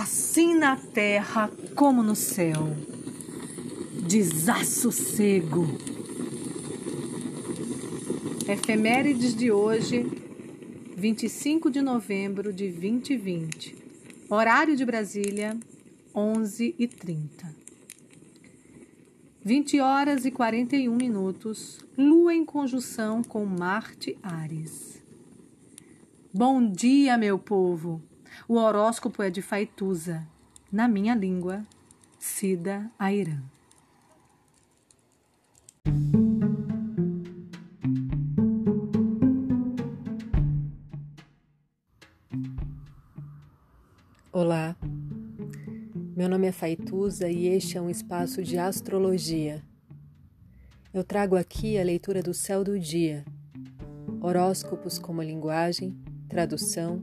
assim na terra como no céu. Desassossego. Efemérides de hoje, 25 de novembro de 2020. Horário de Brasília, 11h30. 20 horas e 41 minutos, Lua em conjunção com Marte Ares. Bom dia, meu povo! O horóscopo é de Faituza, na minha língua, Cida Airã. Olá, meu nome é Faituza e este é um espaço de astrologia. Eu trago aqui a leitura do céu do dia, horóscopos como linguagem, tradução,